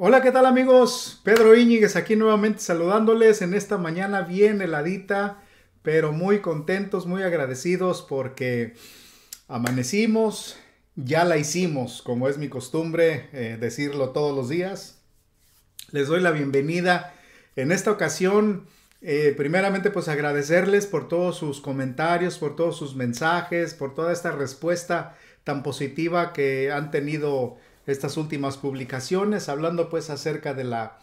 Hola, ¿qué tal amigos? Pedro Íñiguez aquí nuevamente saludándoles en esta mañana bien heladita, pero muy contentos, muy agradecidos porque amanecimos, ya la hicimos, como es mi costumbre eh, decirlo todos los días. Les doy la bienvenida en esta ocasión. Eh, primeramente, pues agradecerles por todos sus comentarios, por todos sus mensajes, por toda esta respuesta tan positiva que han tenido estas últimas publicaciones, hablando pues acerca de la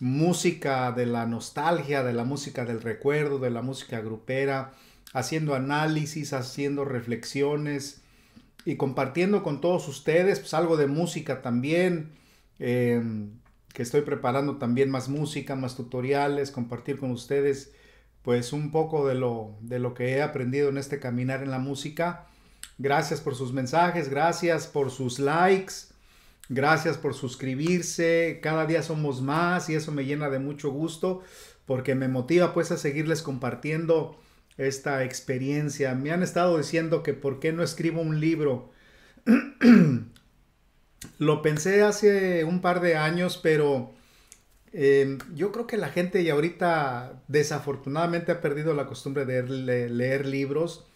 música, de la nostalgia, de la música del recuerdo, de la música grupera, haciendo análisis, haciendo reflexiones y compartiendo con todos ustedes pues algo de música también, em, que estoy preparando también más música, más tutoriales, compartir con ustedes pues un poco de lo, de lo que he aprendido en este caminar en la música. Gracias por sus mensajes, gracias por sus likes, Gracias por suscribirse. Cada día somos más y eso me llena de mucho gusto porque me motiva pues a seguirles compartiendo esta experiencia. Me han estado diciendo que por qué no escribo un libro. Lo pensé hace un par de años, pero em, yo creo que la gente ya ahorita desafortunadamente ha perdido la costumbre de leer libros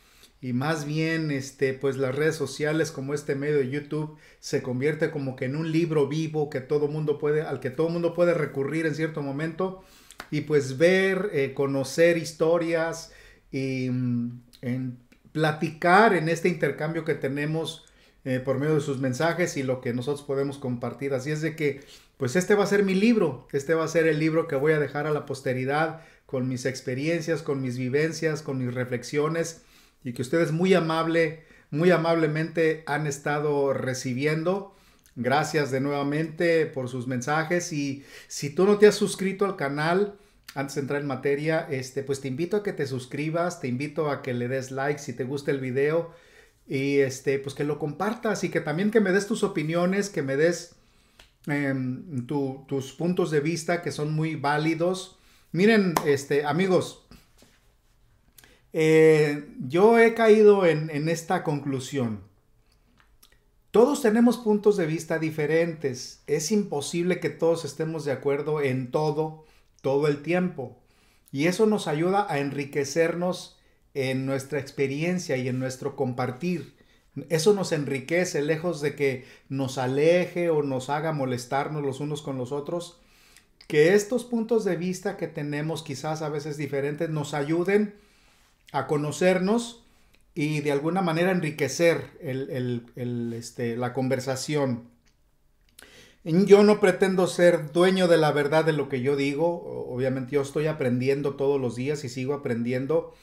y más bien este pues las redes sociales como este medio de YouTube se convierte como que en un libro vivo que todo mundo puede al que todo mundo puede recurrir en cierto momento y pues ver eh, conocer historias y mm, en platicar en este intercambio que tenemos eh, por medio de sus mensajes y lo que nosotros podemos compartir. Así es de que pues este va a ser mi libro este va a ser el libro que voy a dejar a la posteridad con mis experiencias con mis vivencias con mis reflexiones y que ustedes muy amable, muy amablemente han estado recibiendo. Gracias de nuevamente por sus mensajes y si tú no te has suscrito al canal, antes de entrar en materia, este, pues te invito a que te suscribas, te invito a que le des like si te gusta el video y este, pues que lo compartas y que también que me des tus opiniones, que me des em, tus puntos de vista que son muy válidos. Miren, este, amigos, eh, yo he caído en, en esta conclusión. Todos tenemos puntos de vista diferentes. Es imposible que todos estemos de acuerdo en todo, todo el tiempo. Y eso nos ayuda a enriquecernos en nuestra experiencia y en nuestro compartir. Eso nos enriquece, lejos de que nos aleje o nos haga molestarnos los unos con los otros. Que estos puntos de vista que tenemos, quizás a veces diferentes, nos ayuden a conocernos y de alguna manera enriquecer este, la conversación. Yo no pretendo ser dueño de la verdad de lo que yo digo, obviamente yo estoy aprendiendo todos los días y sigo aprendiendo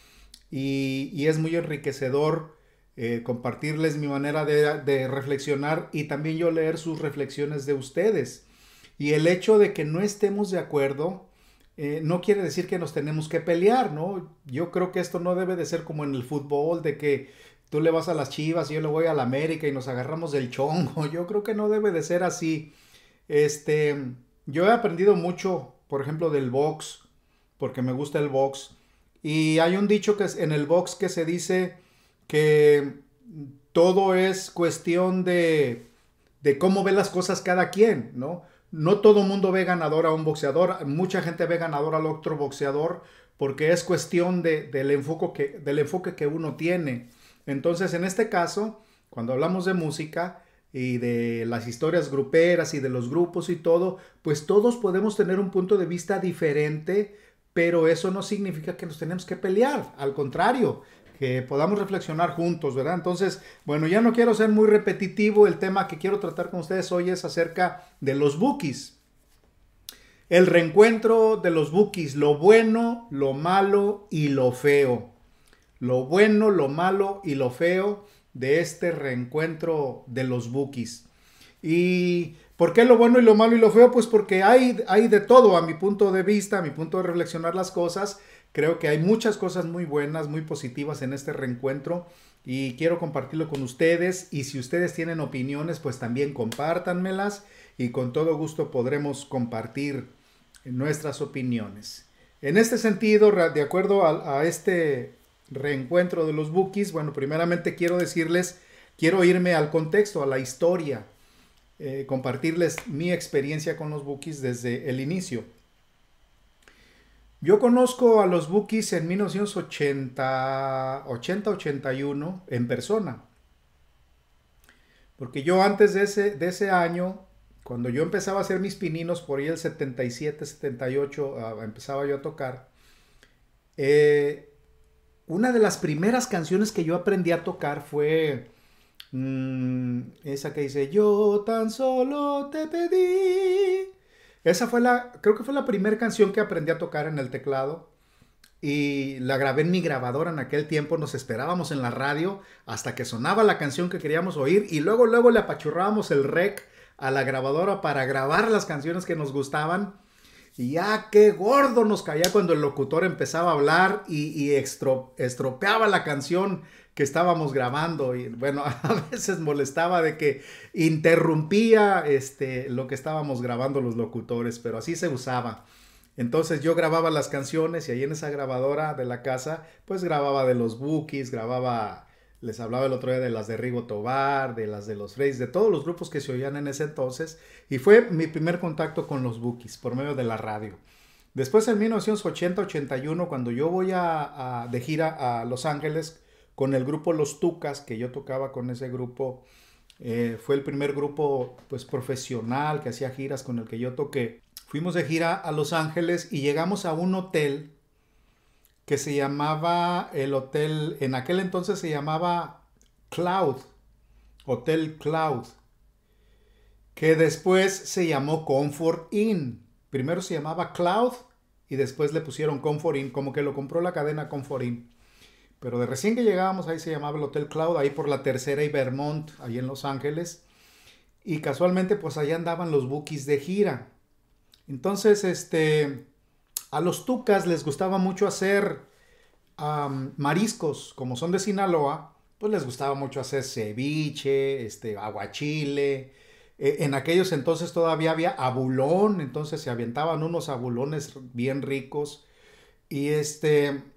y, es muy enriquecedor eh, compartirles mi manera de, de reflexionar y también yo leer sus reflexiones de ustedes. Y el hecho de que no estemos de acuerdo, eh, no quiere decir que nos tenemos que pelear, ¿no? Yo creo que esto no debe de ser como en el fútbol, de que tú le vas a las Chivas y yo le voy a la América y nos agarramos del chongo. Yo creo que no debe de ser así. Este, yo he aprendido mucho, por ejemplo, del box, porque me gusta el box. Y hay un dicho que es en el box que se dice que todo es cuestión de, de cómo ve las cosas cada quien, ¿no? No todo mundo ve ganador a un boxeador, mucha gente ve ganador al otro boxeador porque es cuestión de, del, enfoque que, del enfoque que uno tiene. Entonces, en este caso, cuando hablamos de música y de las historias gruperas y de los grupos y todo, pues todos podemos tener un punto de vista diferente, pero eso no significa que nos tenemos que pelear, al contrario, que podamos reflexionar juntos, ¿verdad? Entonces, bueno, ya no quiero ser muy repetitivo, el tema que quiero tratar con ustedes hoy es acerca de los bookies. El reencuentro de los bookies, lo bueno, lo malo y lo feo. Lo bueno, lo malo y lo feo de este reencuentro de los bookies. ¿Y por qué lo bueno y lo malo y lo feo? Pues porque hay, hay de todo a mi punto de vista, a mi punto de reflexionar las cosas. Creo que hay muchas cosas muy buenas, muy positivas en este reencuentro y quiero compartirlo con ustedes y si ustedes tienen opiniones pues también compártanmelas y con todo gusto podremos compartir nuestras opiniones. En este sentido, de acuerdo a, este reencuentro de los bookies, bueno, primeramente quiero decirles, quiero irme al contexto, a la historia. eh, compartirles mi experiencia con los bookies desde el inicio. Yo conozco a los bookies en 1980-81 en persona. Porque yo antes de ese, de ese año, cuando yo empezaba a hacer mis pininos, por ahí el 77, 78, ah, empezaba yo a tocar, eh, una de las primeras canciones que yo aprendí a tocar fue mm, esa que dice, yo tan solo te pedí. Esa fue la, creo que fue la primera canción que aprendí a tocar en el teclado y la grabé en mi grabadora en aquel tiempo. Nos esperábamos en la radio hasta que sonaba la canción que queríamos oír y luego, luego le apachurrábamos el rec a la grabadora para grabar las canciones que nos gustaban. Y ya qué gordo nos caía cuando el locutor empezaba a hablar y, estropeaba la canción que estábamos grabando. Y bueno, a veces molestaba de que interrumpía este, lo que estábamos grabando los locutores, pero así se usaba. Entonces yo grababa las canciones y ahí en esa grabadora de la casa, pues grababa de los Bookies, grababa les hablaba el otro día de las de Rigo Tobar, de las de los Freys, de todos los grupos que se oían en ese entonces. Y fue mi primer contacto con los Bookies por medio de la radio. Después en 1980-81, cuando yo voy a, de gira a Los Ángeles con el grupo Los Tucas, que yo tocaba con ese grupo, eh, fue el primer grupo pues profesional que hacía giras con el que yo toqué. Fuimos de gira a Los Ángeles y llegamos a un hotel que se llamaba el hotel, en aquel entonces se llamaba Cloud, Hotel Cloud, que después se llamó Comfort Inn. Primero se llamaba Cloud y después le pusieron Comfort Inn, como que lo compró la cadena Comfort Inn. Pero de recién que llegábamos ahí se llamaba el Hotel Cloud, ahí por la tercera y Vermont, ahí en Los Ángeles. Y casualmente pues allá andaban los bookies de gira. Entonces, este, a los tucas les gustaba mucho hacer mariscos, como son de Sinaloa, pues les gustaba mucho hacer ceviche, este, aguachile. E, en aquellos entonces todavía había abulón, entonces se aventaban unos abulones bien ricos. Y este,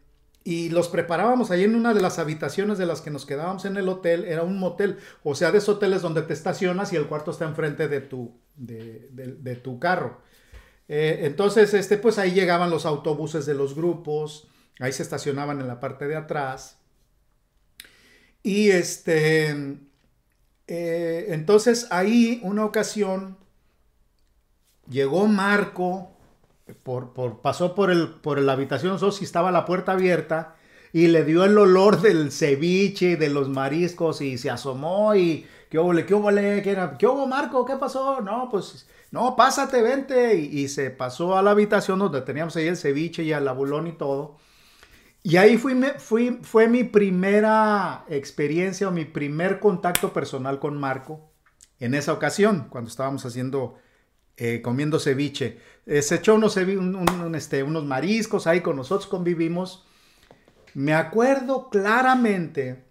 y los preparábamos ahí en una de las habitaciones de las que nos quedábamos en el hotel, era un motel, o sea, de esos hoteles donde te estacionas y el cuarto está enfrente de tu, de tu carro. Eh, entonces, este, pues ahí llegaban los autobuses de los grupos, ahí se estacionaban en la parte de atrás. Y este, eh, entonces ahí una ocasión llegó Marco, por, pasó por, el, por la habitación si estaba la puerta abierta y le dio el olor del ceviche, de los mariscos y se asomó y ¿qué hubo, qué hubo, qué, qué hubo Marco? ¿Qué pasó? No, pues no, pásate, vente. Y, se pasó a la habitación donde teníamos ahí el ceviche y el abulón y todo. Y ahí fui, fui, fue mi primera experiencia o mi primer contacto personal con Marco en esa ocasión, cuando estábamos haciendo, eh, comiendo ceviche. Eh, se echó unos, este, unos mariscos ahí con nosotros, convivimos. Me acuerdo claramente,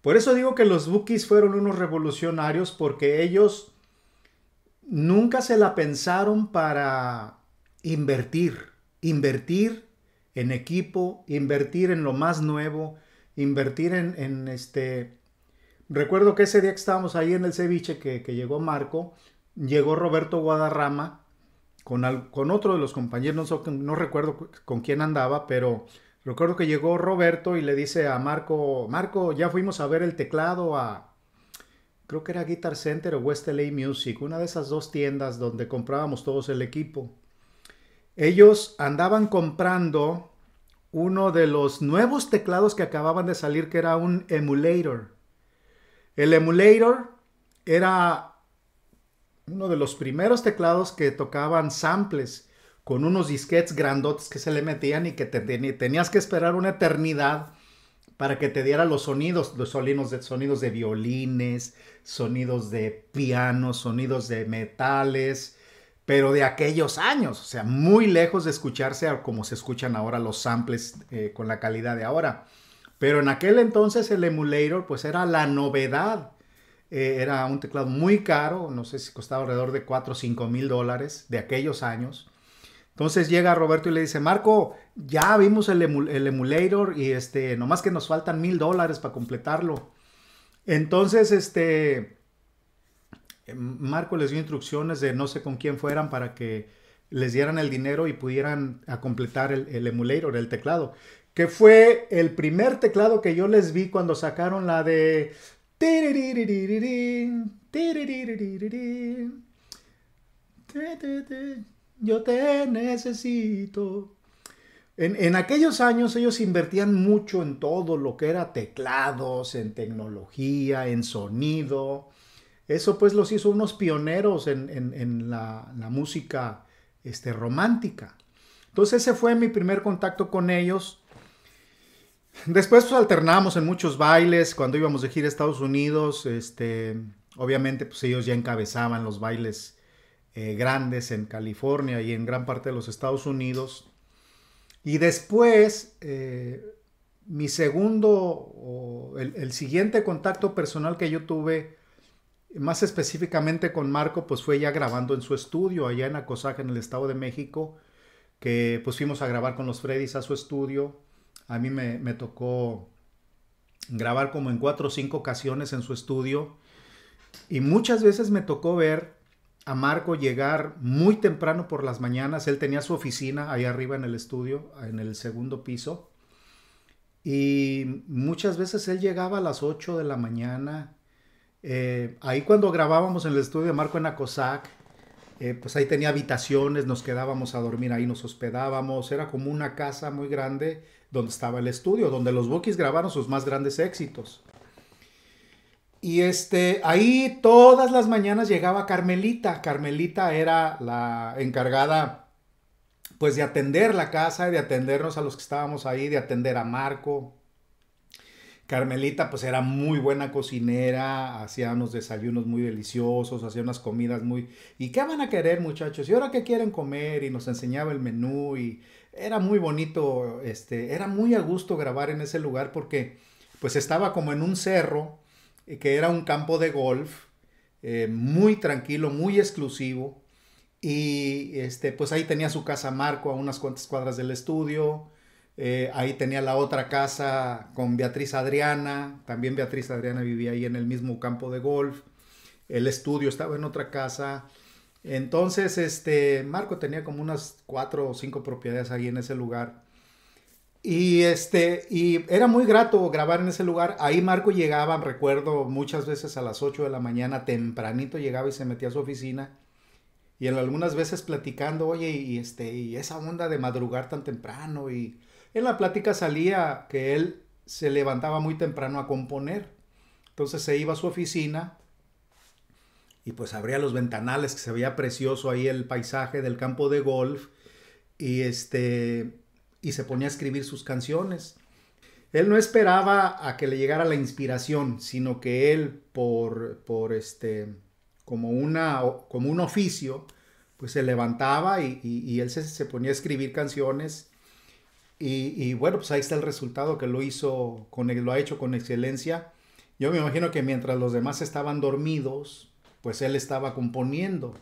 por eso digo que los Bookies fueron unos revolucionarios, porque ellos nunca se la pensaron para invertir, invertir en equipo, invertir en lo más nuevo, invertir en, este... Recuerdo que ese día que estábamos ahí en el ceviche que, llegó Marco, llegó Roberto Guadarrama con, otro de los compañeros, no, no recuerdo con quién andaba, pero recuerdo que llegó Roberto y le dice a Marco, Marco, ya fuimos a ver el teclado a, creo que era Guitar Center o West LA Music, una de esas dos tiendas donde comprábamos todos el equipo. Ellos andaban comprando uno de los nuevos teclados que acababan de salir, que era un emulator. El emulator era uno de los primeros teclados que tocaban samples con unos disquetes grandotes que se le metían y que tenías que esperar una eternidad para que te diera los sonidos, los sonidos de, violines, sonidos de piano, sonidos de metales, pero de aquellos años, o sea, muy lejos de escucharse como se escuchan ahora los samples eh, con la calidad de ahora. Pero en aquel entonces el emulator pues era la novedad. Eh, era un teclado muy caro, no sé si costaba alrededor de 4 o 5 mil dólares de aquellos años. Entonces llega Roberto y le dice, Marco, ya vimos el, emulator y este, nomás que nos faltan mil dólares para completarlo. Entonces, este, Marco les dio instrucciones de no sé con quién fueran para que les dieran el dinero y pudieran a completar el, el emulator, el teclado. Que fue el primer teclado que yo les vi cuando sacaron la de... Yo te necesito. En, en, aquellos años ellos invertían mucho en todo lo que era teclados, en tecnología, en sonido. Eso pues los hizo unos pioneros en, en, en la, la, música este, romántica. Entonces ese fue mi primer contacto con ellos. Después pues, alternamos en muchos bailes cuando íbamos de gira a Estados Unidos. Este, obviamente pues ellos ya encabezaban los bailes eh, grandes en California y en gran parte de los Estados Unidos. Y después, eh, mi segundo, el, siguiente contacto personal que yo tuve, más específicamente con Marco, pues fue ya grabando en su estudio, allá en Acosaje, en el Estado de México, que pues fuimos a grabar con los Freddys a su estudio. A mí me, tocó grabar como en cuatro o cinco ocasiones en su estudio. Y muchas veces me tocó ver a Marco llegar muy temprano por las mañanas. Él tenía su oficina ahí arriba en el estudio, en el segundo piso. Y muchas veces él llegaba a las 8 de la mañana. Eh, ahí cuando grabábamos en el estudio de Marco en Acosac, eh, pues ahí tenía habitaciones, nos quedábamos a dormir ahí, nos hospedábamos. Era como una casa muy grande donde estaba el estudio, donde los Bookies grabaron sus más grandes éxitos. Y este, ahí todas las mañanas llegaba Carmelita. Carmelita era la encargada, pues, de atender la casa, de atendernos a los que estábamos ahí, de atender a Marco. Carmelita, pues, era muy buena cocinera, hacía unos desayunos muy deliciosos, hacía unas comidas muy... ¿Y qué van a querer, muchachos? ¿Y ahora qué quieren comer? Y nos enseñaba el menú y era muy bonito, este, era muy a gusto grabar en ese lugar porque, pues, estaba como en un cerro eh, que era un campo de golf eh, muy tranquilo, muy exclusivo. Y este, pues ahí tenía su casa Marco a unas cuantas cuadras del estudio. Eh, ahí tenía la otra casa con Beatriz Adriana. También Beatriz Adriana vivía ahí en el mismo campo de golf. El estudio estaba en otra casa. Entonces, este, Marco tenía como unas cuatro o cinco propiedades ahí en ese lugar. Y este, y era muy grato grabar en ese lugar. Ahí Marco llegaba, recuerdo, muchas veces a las 8 de la mañana, tempranito llegaba y se metía a su oficina. Y en algunas veces platicando, oye, y este, y esa onda de madrugar tan temprano. Y en la plática salía que él se levantaba muy temprano a componer. Entonces se iba a su oficina y pues abría los ventanales que se veía precioso ahí el paisaje del campo de golf. Y este, y se ponía a escribir sus canciones. Él no esperaba a que le llegara la inspiración, sino que él por, por este, como, una, como un oficio, pues se levantaba y, él se, ponía a escribir canciones. Y, bueno, pues ahí está el resultado que lo hizo, con, lo ha hecho con excelencia. Yo me imagino que mientras los demás estaban dormidos, pues él estaba componiendo.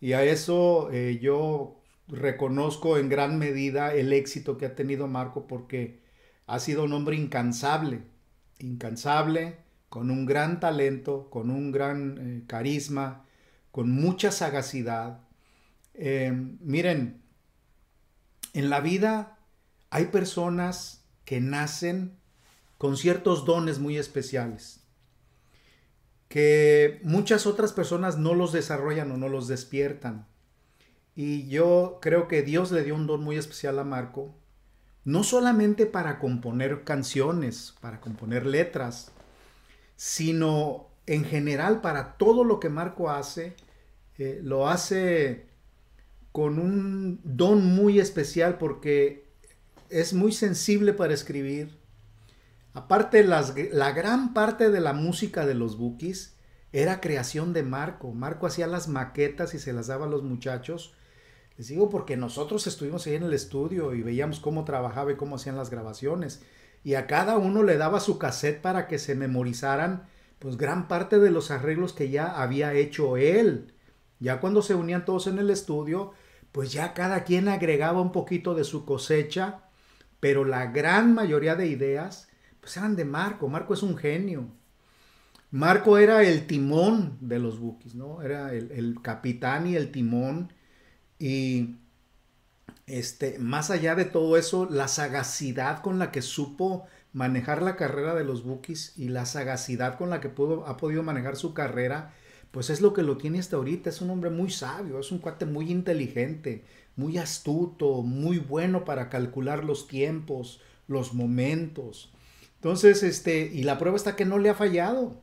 Y a eso eh, yo reconozco en gran medida el éxito que ha tenido Marco porque ha sido un hombre incansable, incansable, con un gran talento, con un gran eh, carisma, con mucha sagacidad. Eh, miren, en la vida hay personas que nacen con ciertos dones muy especiales, que muchas otras personas no los desarrollan o no los despiertan. Y yo creo que Dios le dio un don muy especial a Marco, no solamente para componer canciones, para componer letras, sino en general para todo lo que Marco hace, eh, lo hace con un don muy especial porque es muy sensible para escribir. Aparte, la gran parte de la música de los Bookies era creación de Marco. Marco hacía las maquetas y se las daba a los muchachos les digo porque nosotros estuvimos ahí en el estudio y veíamos cómo trabajaba y cómo hacían las grabaciones. Y a cada uno le daba su cassette para que se memorizaran pues gran parte de los arreglos que ya había hecho él. Ya cuando se unían todos en el estudio, pues ya cada quien agregaba un poquito de su cosecha, pero la gran mayoría de ideas pues eran de Marco. Marco es un genio. Marco era el timón de los Bookies, ¿no? Era el, capitán y el timón. Y este, más allá de todo eso, la sagacidad con la que supo manejar la carrera de los Bookies y la sagacidad con la que pudo, ha podido manejar su carrera, pues es lo que lo tiene hasta ahorita. Es un hombre muy sabio, es un cuate muy inteligente, muy astuto, muy bueno para calcular los tiempos, los momentos. Entonces, este, y la prueba está que no le ha fallado.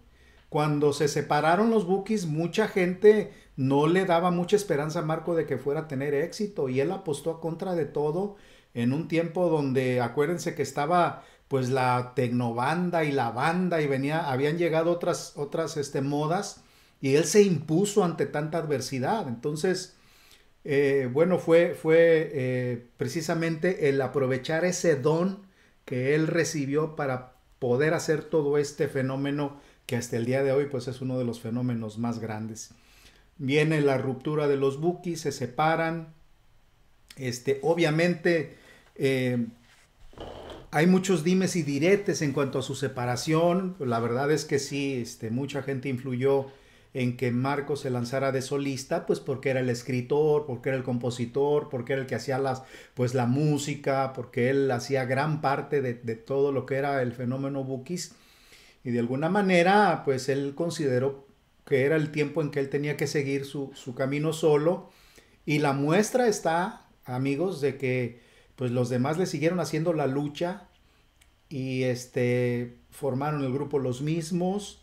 Cuando se separaron los Bookies, mucha gente no le daba mucha esperanza a Marco de que fuera a tener éxito y él apostó a contra de todo en un tiempo donde acuérdense que estaba pues la tecnobanda y la banda y venía, habían llegado otras, otras este, modas y él se impuso ante tanta adversidad. Entonces, eh, bueno, fue, fue eh, precisamente el aprovechar ese don que él recibió para poder hacer todo este fenómeno que hasta el día de hoy pues es uno de los fenómenos más grandes. Viene la ruptura de los bookies, se separan. Este, obviamente, eh, hay muchos dimes y diretes en cuanto a su separación. La verdad es que sí, este, mucha gente influyó en que Marco se lanzara de solista, pues porque era el escritor, porque era el compositor, porque era el que hacía las, pues la música, porque él hacía gran parte de, todo lo que era el fenómeno Bookies. Y de alguna manera, pues él consideró que era el tiempo en que él tenía que seguir su, su camino solo. Y la muestra está, amigos, de que pues los demás le siguieron haciendo la lucha y este, formaron el grupo los mismos.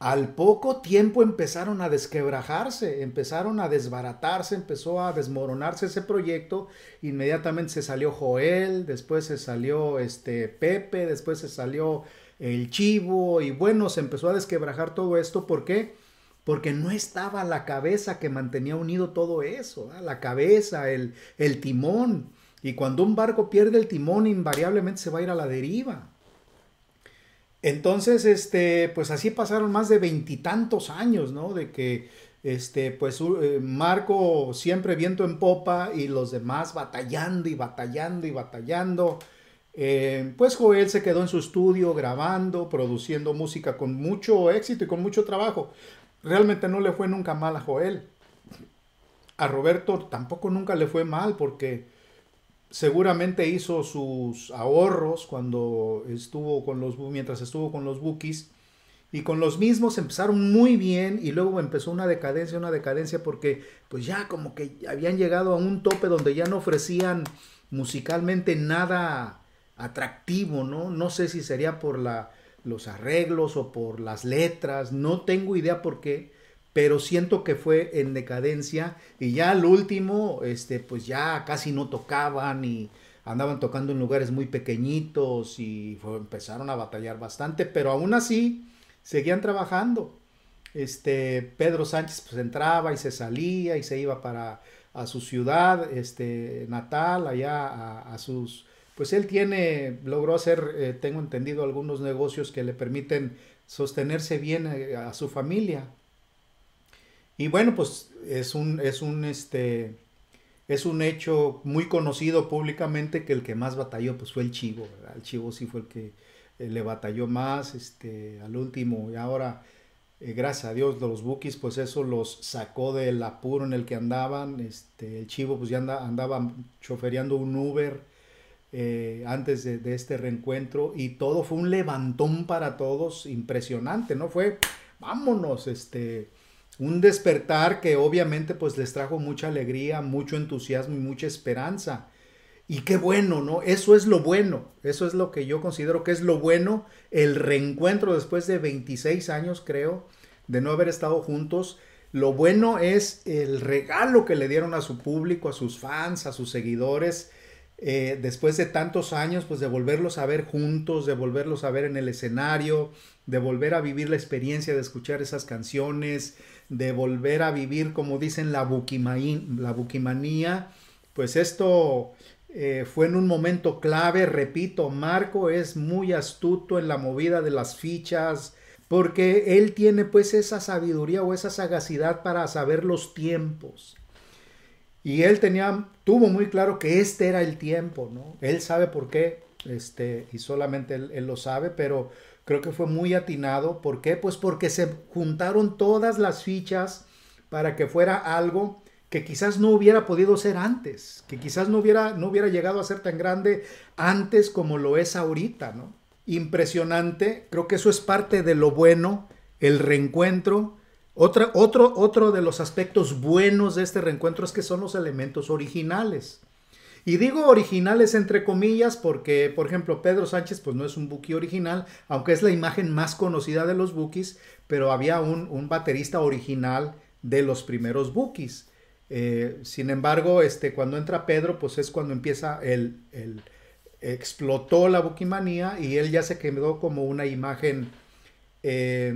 Al poco tiempo empezaron a desquebrajarse, empezaron a desbaratarse, empezó a desmoronarse ese proyecto. Inmediatamente se salió Joel, después se salió este Pepe, después se salió el Chivo y bueno, se empezó a desquebrajar todo esto. ¿Por qué? Porque no estaba la cabeza que mantenía unido todo eso, la cabeza, el, el timón. Y cuando un barco pierde el timón, invariablemente se va a ir a la deriva. Entonces, este, pues así pasaron más de veintitantos años, ¿no? De que, este, pues eh, Marco siempre viento en popa y los demás batallando y batallando y batallando. Eh, pues Joel se quedó en su estudio grabando, produciendo música con mucho éxito y con mucho trabajo. Realmente no le fue nunca mal a Joel. A Roberto tampoco nunca le fue mal porque seguramente hizo sus ahorros cuando estuvo con los mientras estuvo con los Bookies y con los mismos empezaron muy bien y luego empezó una decadencia, una decadencia porque pues ya como que habían llegado a un tope donde ya no ofrecían musicalmente nada atractivo, ¿no? No sé si sería por la, los arreglos o por las letras, no tengo idea por qué, pero siento que fue en decadencia y ya al último, este, pues ya casi no tocaban y andaban tocando en lugares muy pequeñitos y empezaron a batallar bastante, pero aún así seguían trabajando. Este, Pedro Sánchez pues entraba y se salía y se iba para a su ciudad este, natal, allá a, sus, pues él tiene, logró hacer, eh, tengo entendido, algunos negocios que le permiten sostenerse bien eh, a su familia. Y bueno, pues es un, es un, este, es un hecho muy conocido públicamente que el que más batalló pues fue el Chivo, El Chivo sí fue el que eh, le batalló más, este, al último, y ahora, eh, gracias a Dios, los Bookies, pues eso los sacó del apuro en el que andaban, este, el Chivo pues ya andaba chofereando un Uber, eh, antes de, de, este reencuentro. Y todo fue un levantón para todos impresionante, ¿no? Fue, vámonos, este, un despertar que obviamente pues les trajo mucha alegría, mucho entusiasmo y mucha esperanza. Y qué bueno, ¿no? Eso es lo bueno, eso es lo que yo considero que es lo bueno, el reencuentro después de 26 años, creo, de no haber estado juntos. Lo bueno es el regalo que le dieron a su público, a sus fans, a sus seguidores, eh, después de tantos años, pues de volverlos a ver juntos, de volverlos a ver en el escenario, de volver a vivir la experiencia de escuchar esas canciones, de volver a vivir, como dicen, la, la buquimanía, pues esto eh, fue en un momento clave, repito, Marco es muy astuto en la movida de las fichas, porque él tiene pues esa sabiduría o esa sagacidad para saber los tiempos. Y él tenía, tuvo muy claro que este era el tiempo, ¿no? Él sabe por qué, este, y solamente él, lo sabe, pero creo que fue muy atinado. ¿Por qué? Pues porque se juntaron todas las fichas para que fuera algo que quizás no hubiera podido ser antes, que quizás no hubiera, no hubiera llegado a ser tan grande antes como lo es ahorita, ¿no? Impresionante, creo que eso es parte de lo bueno, el reencuentro. Otro, otro de los aspectos buenos de este reencuentro es que son los elementos originales. Y digo originales entre comillas porque, por ejemplo, Pedro Sánchez pues no es un Buki original, aunque es la imagen más conocida de los Bukis, pero había un, baterista original de los primeros Bukis. Eh, sin embargo, este, cuando entra Pedro, pues es cuando empieza el, el explotó la buquimanía y él ya se quedó como una imagen eh,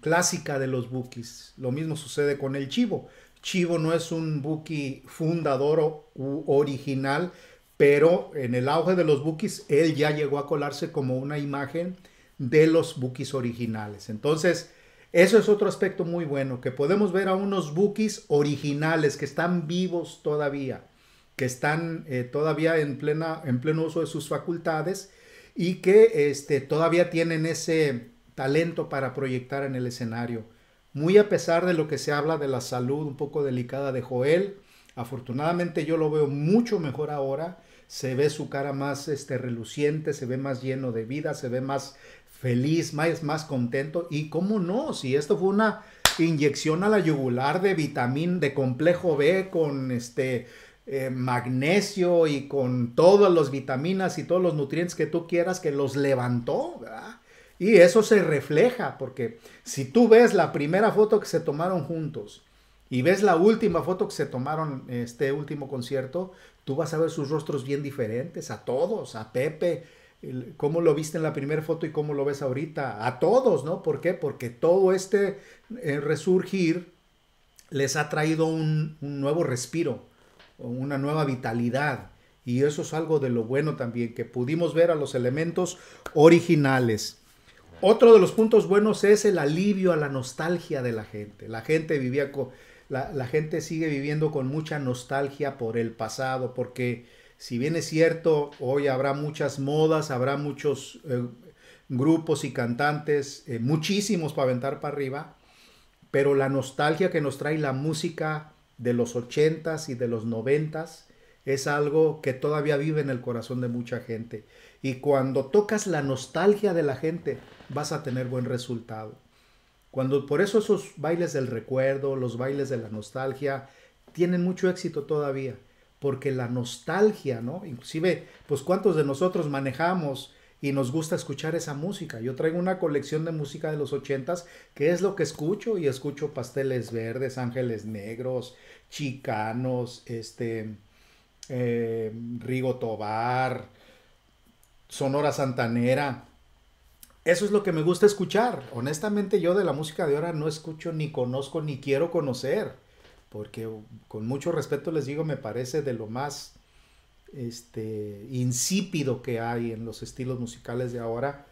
clásica de los bukis. Lo mismo sucede con el chivo. Chivo no es un buki fundador u original, pero en el auge de los bukis, él ya llegó a colarse como una imagen de los bukis originales. Entonces, eso es otro aspecto muy bueno, que podemos ver a unos bookies originales que están vivos todavía, que están eh, todavía en, plena, en pleno uso de sus facultades y que este, todavía tienen ese talento para proyectar en el escenario. Muy a pesar de lo que se habla de la salud un poco delicada de Joel, afortunadamente yo lo veo mucho mejor ahora. Se ve su cara más este, reluciente, se ve más lleno de vida, se ve más feliz, más, más contento. Y cómo no, si esto fue una inyección a la yugular de vitamina, de complejo B con este eh, magnesio y con todas las vitaminas y todos los nutrientes que tú quieras que los levantó, Y eso se refleja, porque si tú ves la primera foto que se tomaron juntos y ves la última foto que se tomaron este último concierto, tú vas a ver sus rostros bien diferentes, a todos, a Pepe, cómo lo viste en la primera foto y cómo lo ves ahorita, a todos, ¿no? ¿Por qué? Porque todo este eh, resurgir les ha traído un, nuevo respiro, una nueva vitalidad. Y eso es algo de lo bueno también, que pudimos ver a los elementos originales. Otro de los puntos buenos es el alivio a la nostalgia de la gente. La gente vivía con, la, la gente sigue viviendo con mucha nostalgia por el pasado, porque si bien es cierto, hoy habrá muchas modas, habrá muchos eh, grupos y cantantes, eh, muchísimos para aventar para arriba, pero la nostalgia que nos trae la música de los ochentas y de los noventas es algo que todavía vive en el corazón de mucha gente. Y cuando tocas la nostalgia de la gente, vas a tener buen resultado. Cuando por eso esos bailes del recuerdo, los bailes de la nostalgia, tienen mucho éxito todavía porque la nostalgia, ¿no? Inclusive, pues cuántos de nosotros manejamos y nos gusta escuchar esa música. Yo traigo una colección de música de los ochentas, que es lo que escucho, y escucho Pasteles Verdes, Ángeles Negros, Chicanos, este, eh, Rigo Tobar, Sonora Santanera. Eso es lo que me gusta escuchar. Honestamente, yo de la música de ahora no escucho, ni conozco, ni quiero conocer porque con mucho respeto les digo, me parece de lo más este, insípido que hay en los estilos musicales de ahora.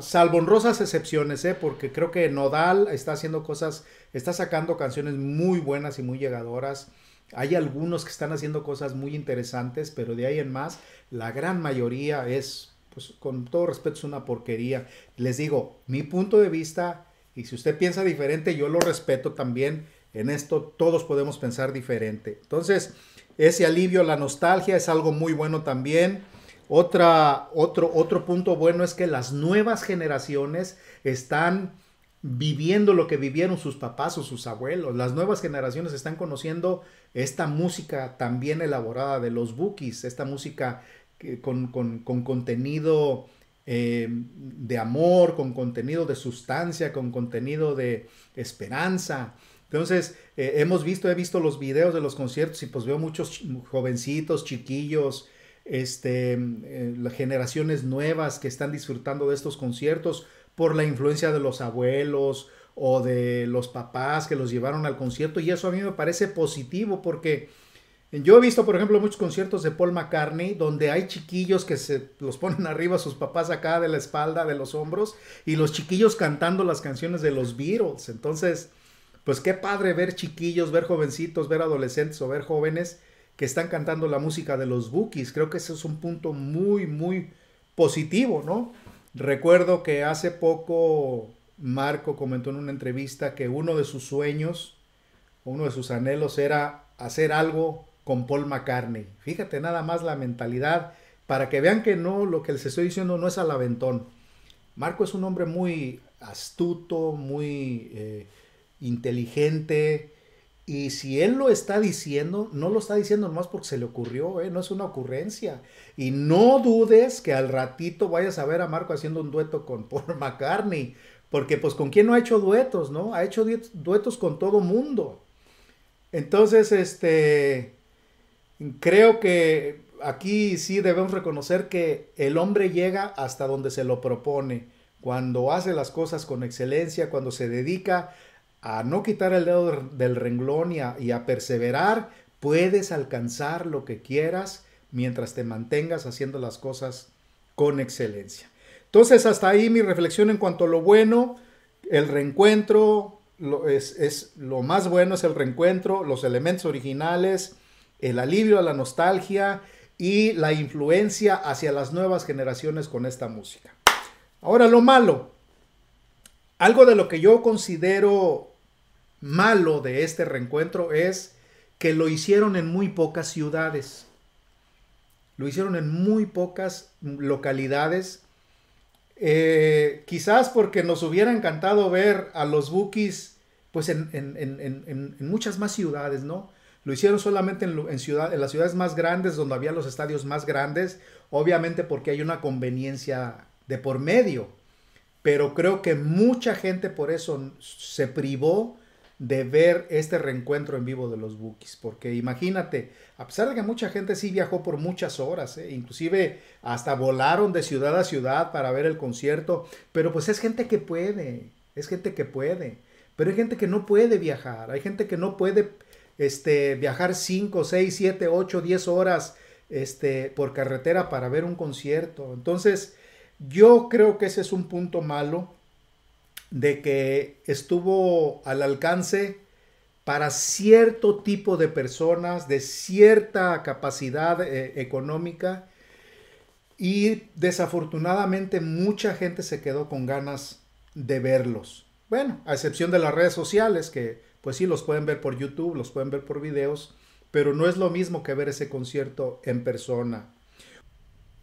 salvo honrosas excepciones, ¿eh? porque creo que Nodal está haciendo cosas, está sacando canciones muy buenas y muy llegadoras. Hay algunos que están haciendo cosas muy interesantes, pero de ahí en más, la gran mayoría es, pues con todo respeto, es una porquería. Les digo, mi punto de vista, y si usted piensa diferente, yo lo respeto también en esto todos podemos pensar diferente. Entonces, ese alivio, la nostalgia es algo muy bueno también. Otra, otro, otro punto bueno es que las nuevas generaciones están viviendo lo que vivieron sus papás o sus abuelos. Las nuevas generaciones están conociendo esta música también elaborada de los bookies, esta música con, contenido eh, de amor, con contenido de sustancia, con contenido de esperanza. Entonces, eh, hemos visto, he visto los videos de los conciertos y pues veo muchos jovencitos, chiquillos, este, eh, generaciones nuevas que están disfrutando de estos conciertos por la influencia de los abuelos o de los papás que los llevaron al concierto y eso a mí me parece positivo porque yo he visto, por ejemplo, muchos conciertos de Paul McCartney donde hay chiquillos que se los ponen arriba sus papás acá de la espalda, de los hombros y los chiquillos cantando las canciones de los Beatles. Entonces, pues qué padre ver chiquillos, ver jovencitos, ver adolescentes o ver jóvenes que están cantando la música de los Bookies. Creo que ese es un punto muy, muy positivo, ¿no? Recuerdo que hace poco Marco comentó en una entrevista que uno de sus sueños, uno de sus anhelos era hacer algo con Paul McCartney. Fíjate nada más la mentalidad para que vean que no, lo que les estoy diciendo no es al aventón. Marco es un hombre muy astuto, muy eh, inteligente, y si él lo está diciendo, no lo está diciendo nomás porque se le ocurrió, ¿eh? no es una ocurrencia. Y no dudes que al ratito vayas a ver a Marco haciendo un dueto con Paul McCartney, porque pues con quién no ha hecho duetos, ¿no? Ha hecho duetos con todo mundo. Entonces, este, creo que aquí sí debemos reconocer que el hombre llega hasta donde se lo propone, cuando hace las cosas con excelencia, cuando se dedica a no quitar el dedo del renglón y a, perseverar, puedes alcanzar lo que quieras mientras te mantengas haciendo las cosas con excelencia. Entonces, hasta ahí mi reflexión en cuanto a lo bueno, el reencuentro, lo, es, es, lo más bueno es el reencuentro, los elementos originales, el alivio a la nostalgia y la influencia hacia las nuevas generaciones con esta música. Ahora lo malo, algo de lo que yo considero malo de este reencuentro es que lo hicieron en muy pocas ciudades. Lo hicieron en muy pocas localidades. Eh, quizás porque nos hubiera encantado ver a los Bookies pues en, muchas más ciudades, ¿no? Lo hicieron solamente en, ciudad, en las ciudades más grandes, donde había los estadios más grandes, obviamente porque hay una conveniencia de por medio pero creo que mucha gente por eso se privó de ver este reencuentro en vivo de los Bookies, porque imagínate, a pesar de que mucha gente sí viajó por muchas horas, ¿eh? inclusive hasta volaron de ciudad a ciudad para ver el concierto, pero pues es gente que puede, es gente que puede, pero hay gente que no puede viajar, hay gente que no puede este, viajar 5, 6, 7, 8, 10 horas este, por carretera para ver un concierto, entonces yo creo que ese es un punto malo de que estuvo al alcance para cierto tipo de personas de cierta capacidad eh, económica y desafortunadamente mucha gente se quedó con ganas de verlos. Bueno, a excepción de las redes sociales que pues sí los pueden ver por YouTube, los pueden ver por videos, pero no es lo mismo que ver ese concierto en persona.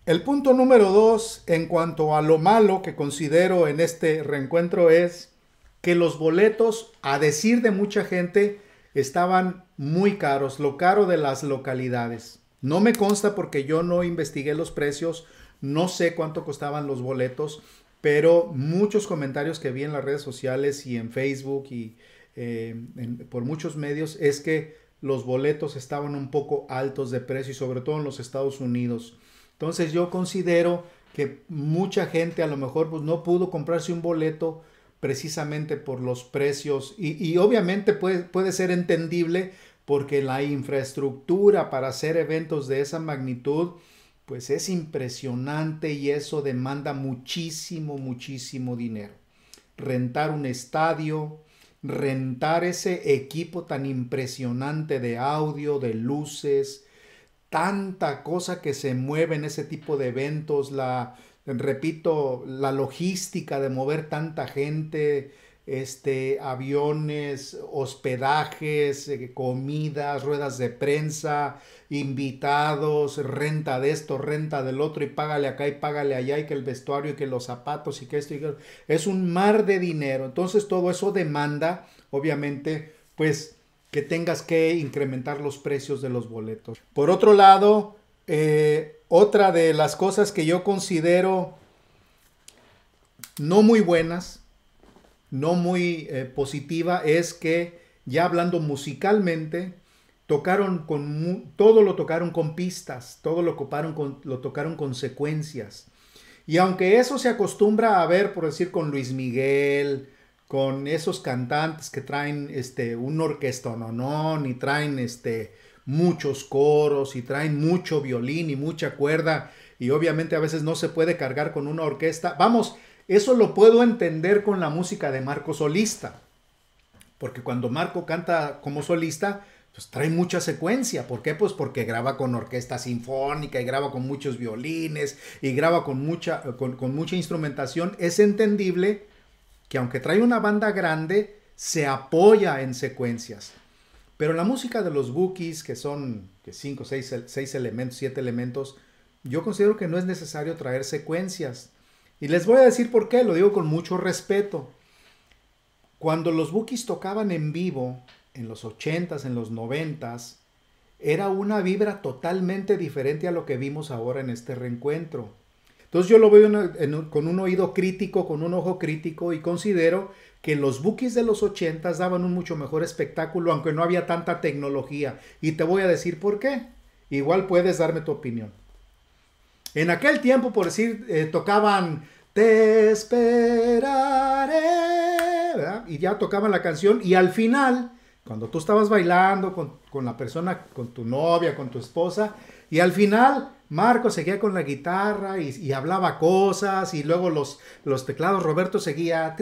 El punto número dos en cuanto a lo malo que considero en este reencuentro es que los boletos, a decir de mucha gente, estaban muy caros, lo caro de las localidades. No me consta porque yo no investigué los precios, no sé cuánto costaban los boletos, pero muchos comentarios que vi en las redes sociales y en Facebook y eh, por muchos medios es que los boletos estaban un poco altos de precio y sobre todo en los Estados Unidos. Entonces yo considero que mucha gente a lo mejor pues, no pudo comprarse un boleto precisamente por los precios y, obviamente puede, puede ser entendible porque la infraestructura para hacer eventos de esa magnitud pues es impresionante y eso demanda muchísimo, muchísimo dinero. Rentar un estadio, rentar ese equipo tan impresionante de audio, de luces, tanta cosa que se mueve en ese tipo de eventos, la, repito, la logística de mover tanta gente, este, aviones, hospedajes, eh, comidas, ruedas de prensa, invitados, renta de esto, renta del otro y págale acá y págale allá y que el vestuario y que los zapatos y que esto y que es un mar de dinero. Entonces todo eso demanda, obviamente, pues que tengas que incrementar los precios de los boletos. Por otro lado, eh, otra de las cosas que yo considero no muy buenas, no muy eh, positiva, es que ya hablando musicalmente, tocaron con todo lo tocaron con pistas, todo lo, con, lo tocaron con secuencias. Y aunque eso se acostumbra a ver, por decir, con Luis Miguel, con esos cantantes que traen este, un orquesta no, y traen este, muchos coros y traen mucho violín y mucha cuerda y obviamente a veces no se puede cargar con una orquesta. Vamos, eso lo puedo entender con la música de Marco solista, porque cuando Marco canta como solista, pues trae mucha secuencia. ¿Por qué? Pues porque graba con orquesta sinfónica y graba con muchos violines y graba con mucha, con, con mucha instrumentación. Es entendible que aunque trae una banda grande, se apoya en secuencias. Pero la música de los bookies, que son 5, 6 elementos, 7 elementos, yo considero que no es necesario traer secuencias. Y les voy a decir por qué, lo digo con mucho respeto. Cuando los bookies tocaban en vivo, en los 80s, en los 90s, era una vibra totalmente diferente a lo que vimos ahora en este reencuentro. Entonces yo lo veo con un oído crítico, con un ojo crítico y considero que los bookies de los 80 daban un mucho mejor espectáculo, aunque no había tanta tecnología. Y te voy a decir por qué. Igual puedes darme tu opinión. En aquel tiempo, por decir, eh, tocaban Te esperaré, y ya tocaban la canción, y al final, cuando tú estabas bailando con, con la persona, con tu novia, con tu esposa, y al final Marco seguía con la guitarra y, hablaba cosas y luego los, los teclados, Roberto seguía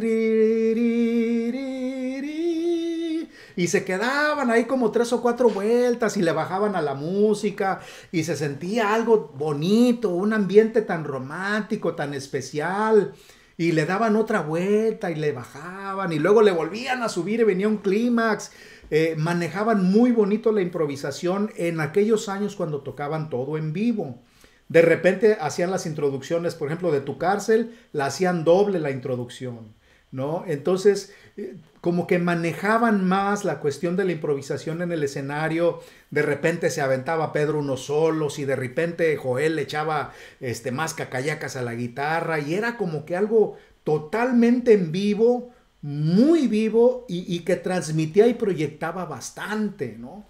y se quedaban ahí como tres o cuatro vueltas y le bajaban a la música y se sentía algo bonito, un ambiente tan romántico, tan especial y le daban otra vuelta y le bajaban y luego le volvían a subir y venía un clímax eh, manejaban muy bonito la improvisación en aquellos años cuando tocaban todo en vivo. De repente hacían las introducciones, por ejemplo, de tu cárcel, la hacían doble la introducción, ¿no? Entonces, eh, como que manejaban más la cuestión de la improvisación en el escenario. De repente se aventaba Pedro uno solos y de repente Joel le echaba este, más cacayacas a la guitarra y era como que algo totalmente en vivo muy vivo y, que transmitía y proyectaba bastante, ¿no?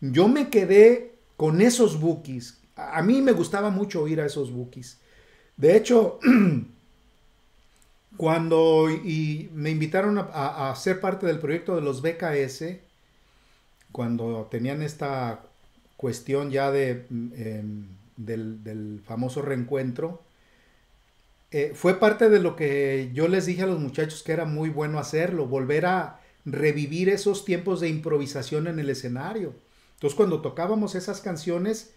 Yo me quedé con esos bookies. A mí me gustaba mucho oír a esos bookies. De hecho, cuando me invitaron a, ser parte del proyecto de los BKS, cuando tenían esta cuestión ya de, em, del famoso reencuentro, eh, fue parte de lo que yo les dije a los muchachos que era muy bueno hacerlo, volver a revivir esos tiempos de improvisación en el escenario. Entonces cuando tocábamos esas canciones,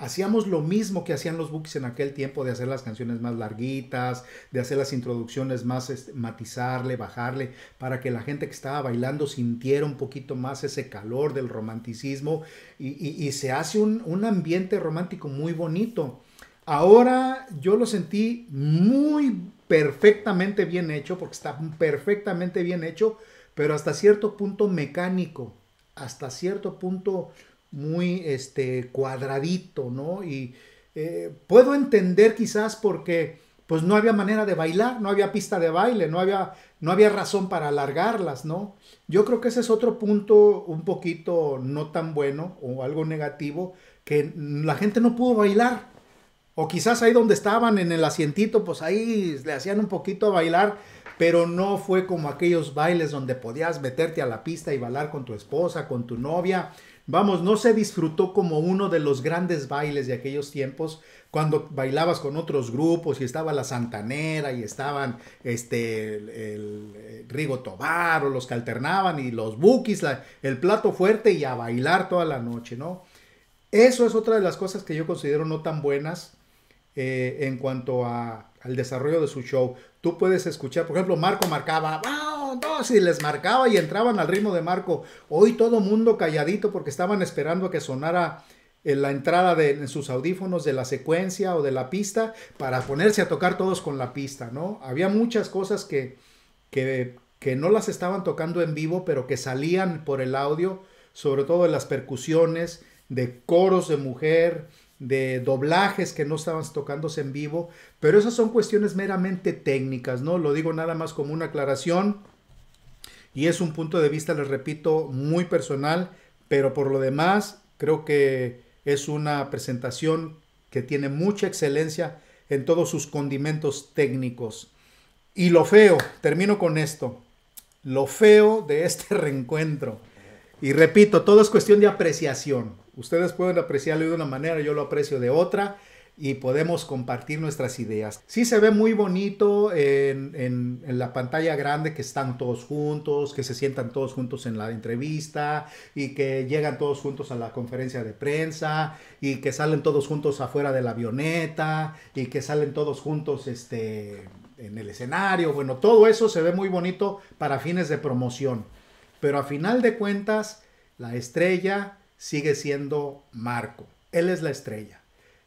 hacíamos lo mismo que hacían los books en aquel tiempo, de hacer las canciones más larguitas, de hacer las introducciones más, este, matizarle, bajarle, para que la gente que estaba bailando sintiera un poquito más ese calor del romanticismo y, se hace un, un ambiente romántico muy bonito. Ahora yo lo sentí muy perfectamente bien hecho, porque está perfectamente bien hecho, pero hasta cierto punto mecánico, hasta cierto punto muy este, cuadradito, ¿no? Y eh, puedo entender quizás porque pues no había manera de bailar, no había pista de baile, no había, no había razón para alargarlas, ¿no? Yo creo que ese es otro punto un poquito no tan bueno o algo negativo, que la gente no pudo bailar. O quizás ahí donde estaban en el asientito, pues ahí le hacían un poquito a bailar, pero no fue como aquellos bailes donde podías meterte a la pista y bailar con tu esposa, con tu novia. Vamos, no se disfrutó como uno de los grandes bailes de aquellos tiempos, cuando bailabas con otros grupos y estaba la Santanera y estaban este, el, Rigo Tobar o los que alternaban y los bookies, el plato fuerte y a bailar toda la noche, ¿no? Eso es otra de las cosas que yo considero no tan buenas eh, en cuanto a, al desarrollo de su show. Tú puedes escuchar, por ejemplo, Marco marcaba, no, si les marcaba y entraban al ritmo de Marco. Hoy todo mundo calladito porque estaban esperando a que sonara en eh, la entrada de en sus audífonos de la secuencia o de la pista para ponerse a tocar todos con la pista, ¿no? Había muchas cosas que, que, que no las estaban tocando en vivo, pero que salían por el audio, sobre todo de las percusiones, de coros de mujer, de doblajes que no estaban tocándose en vivo, pero esas son cuestiones meramente técnicas, ¿no? Lo digo nada más como una aclaración y es un punto de vista, les repito, muy personal, pero por lo demás creo que es una presentación que tiene mucha excelencia en todos sus condimentos técnicos. Y lo feo, termino con esto, lo feo de este reencuentro. Y repito, todo es cuestión de apreciación. Ustedes pueden apreciarlo de una manera, yo lo aprecio de otra. y podemos compartir nuestras ideas. Sí se ve muy bonito en, la pantalla grande que están todos juntos, que se sientan todos juntos en la entrevista y que llegan todos juntos a la conferencia de prensa y que salen todos juntos afuera de la avioneta y que salen todos juntos este, en el escenario. Bueno, todo eso se ve muy bonito para fines de promoción. Pero a final de cuentas, la estrella sigue siendo Marco. Él es la estrella.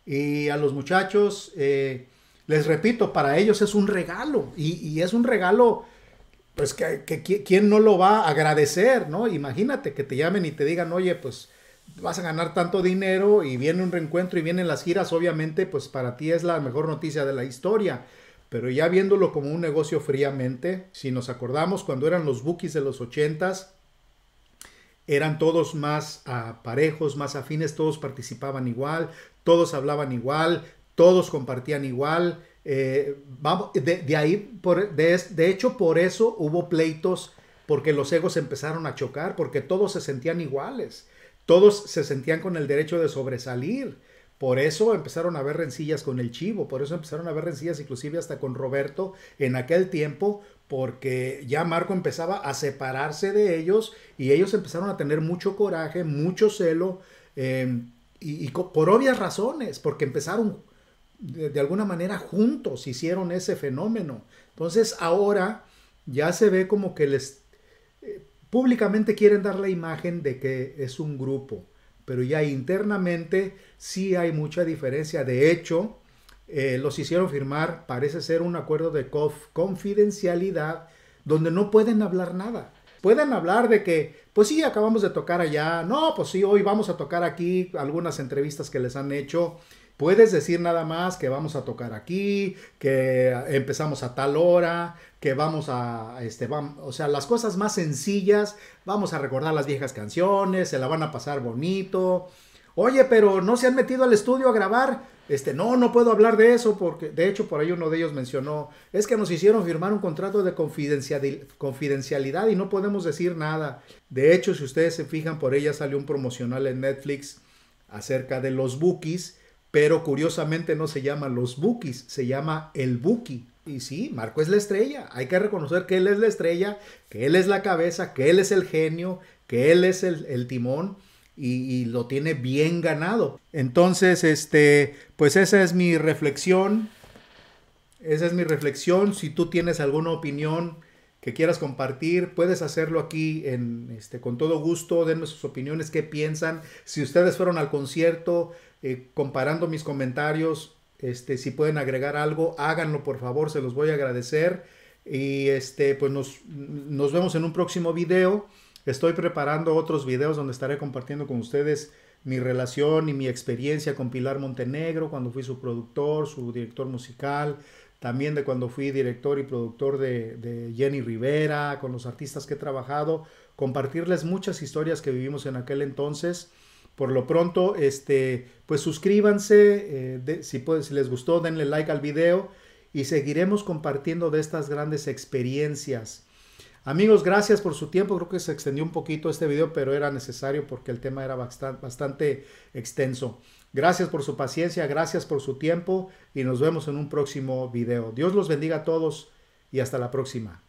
Y a los muchachos, eh, les repito, para ellos es un regalo. Y, es un regalo, pues que, quién no lo va a agradecer, ¿no? Imagínate que te llamen y te digan, oye, pues vas a ganar tanto dinero y viene un reencuentro y vienen las giras, obviamente, pues para ti es la mejor noticia de la historia. Pero ya viéndolo como un negocio fríamente, si nos acordamos cuando eran los bookies de los ochentas, eran todos más ah, parejos, más afines, todos participaban igual, todos hablaban igual, todos compartían igual. Eh, vamos, de, ahí, por, de, de hecho, por eso hubo pleitos, porque los egos empezaron a chocar, porque todos se sentían iguales, todos se sentían con el derecho de sobresalir. Por eso empezaron a haber rencillas con el Chivo, por eso empezaron a haber rencillas inclusive hasta con Roberto en aquel tiempo, porque ya Marco empezaba a separarse de ellos y ellos empezaron a tener mucho coraje, mucho celo, em, y, por obvias razones, porque empezaron de, alguna manera juntos, hicieron ese fenómeno. Entonces ahora ya se ve como que les eh, públicamente quieren dar la imagen de que es un grupo, pero ya internamente sí hay mucha diferencia. De hecho, eh, los hicieron firmar, parece ser un acuerdo de confidencialidad donde no pueden hablar nada. Pueden hablar de que, pues sí, acabamos de tocar allá, no, pues sí, hoy vamos a tocar aquí algunas entrevistas que les han hecho. Puedes decir nada más que vamos a tocar aquí, que empezamos a tal hora, que vamos a, este, vamos, o sea, las cosas más sencillas, vamos a recordar las viejas canciones, se la van a pasar bonito. Oye, pero no se han metido al estudio a grabar. Este, no, no puedo hablar de eso porque, de hecho, por ahí uno de ellos mencionó, es que nos hicieron firmar un contrato de confidencialidad y no podemos decir nada. De hecho, si ustedes se fijan, por ella salió un promocional en Netflix acerca de los bookies, pero curiosamente no se llama los bookies, se llama el bookie. Y sí, Marco es la estrella. Hay que reconocer que él es la estrella, que él es la cabeza, que él es el genio, que él es el, el timón y, lo tiene bien ganado. Entonces, este, pues esa es mi reflexión. Esa es mi reflexión. Si tú tienes alguna opinión que quieras compartir, puedes hacerlo aquí en, este, con todo gusto. Denme sus opiniones, qué piensan. Si ustedes fueron al concierto, eh, comparando mis comentarios, este, si pueden agregar algo, háganlo por favor, se los voy a agradecer. Y este, pues nos, nos vemos en un próximo video. Estoy preparando otros videos donde estaré compartiendo con ustedes mi relación y mi experiencia con Pilar Montenegro cuando fui su productor, su director musical, también de cuando fui director y productor de, Jenny Rivera, con los artistas que he trabajado, compartirles muchas historias que vivimos en aquel entonces. Por lo pronto, este, pues suscríbanse, eh, si, si les gustó, denle like al video y seguiremos compartiendo de estas grandes experiencias Amigos, gracias por su tiempo. Creo que se extendió un poquito este video, pero era necesario porque el tema era bastante, extenso. Gracias por su paciencia, gracias por su tiempo y nos vemos en un próximo video. Dios los bendiga a todos y hasta la próxima.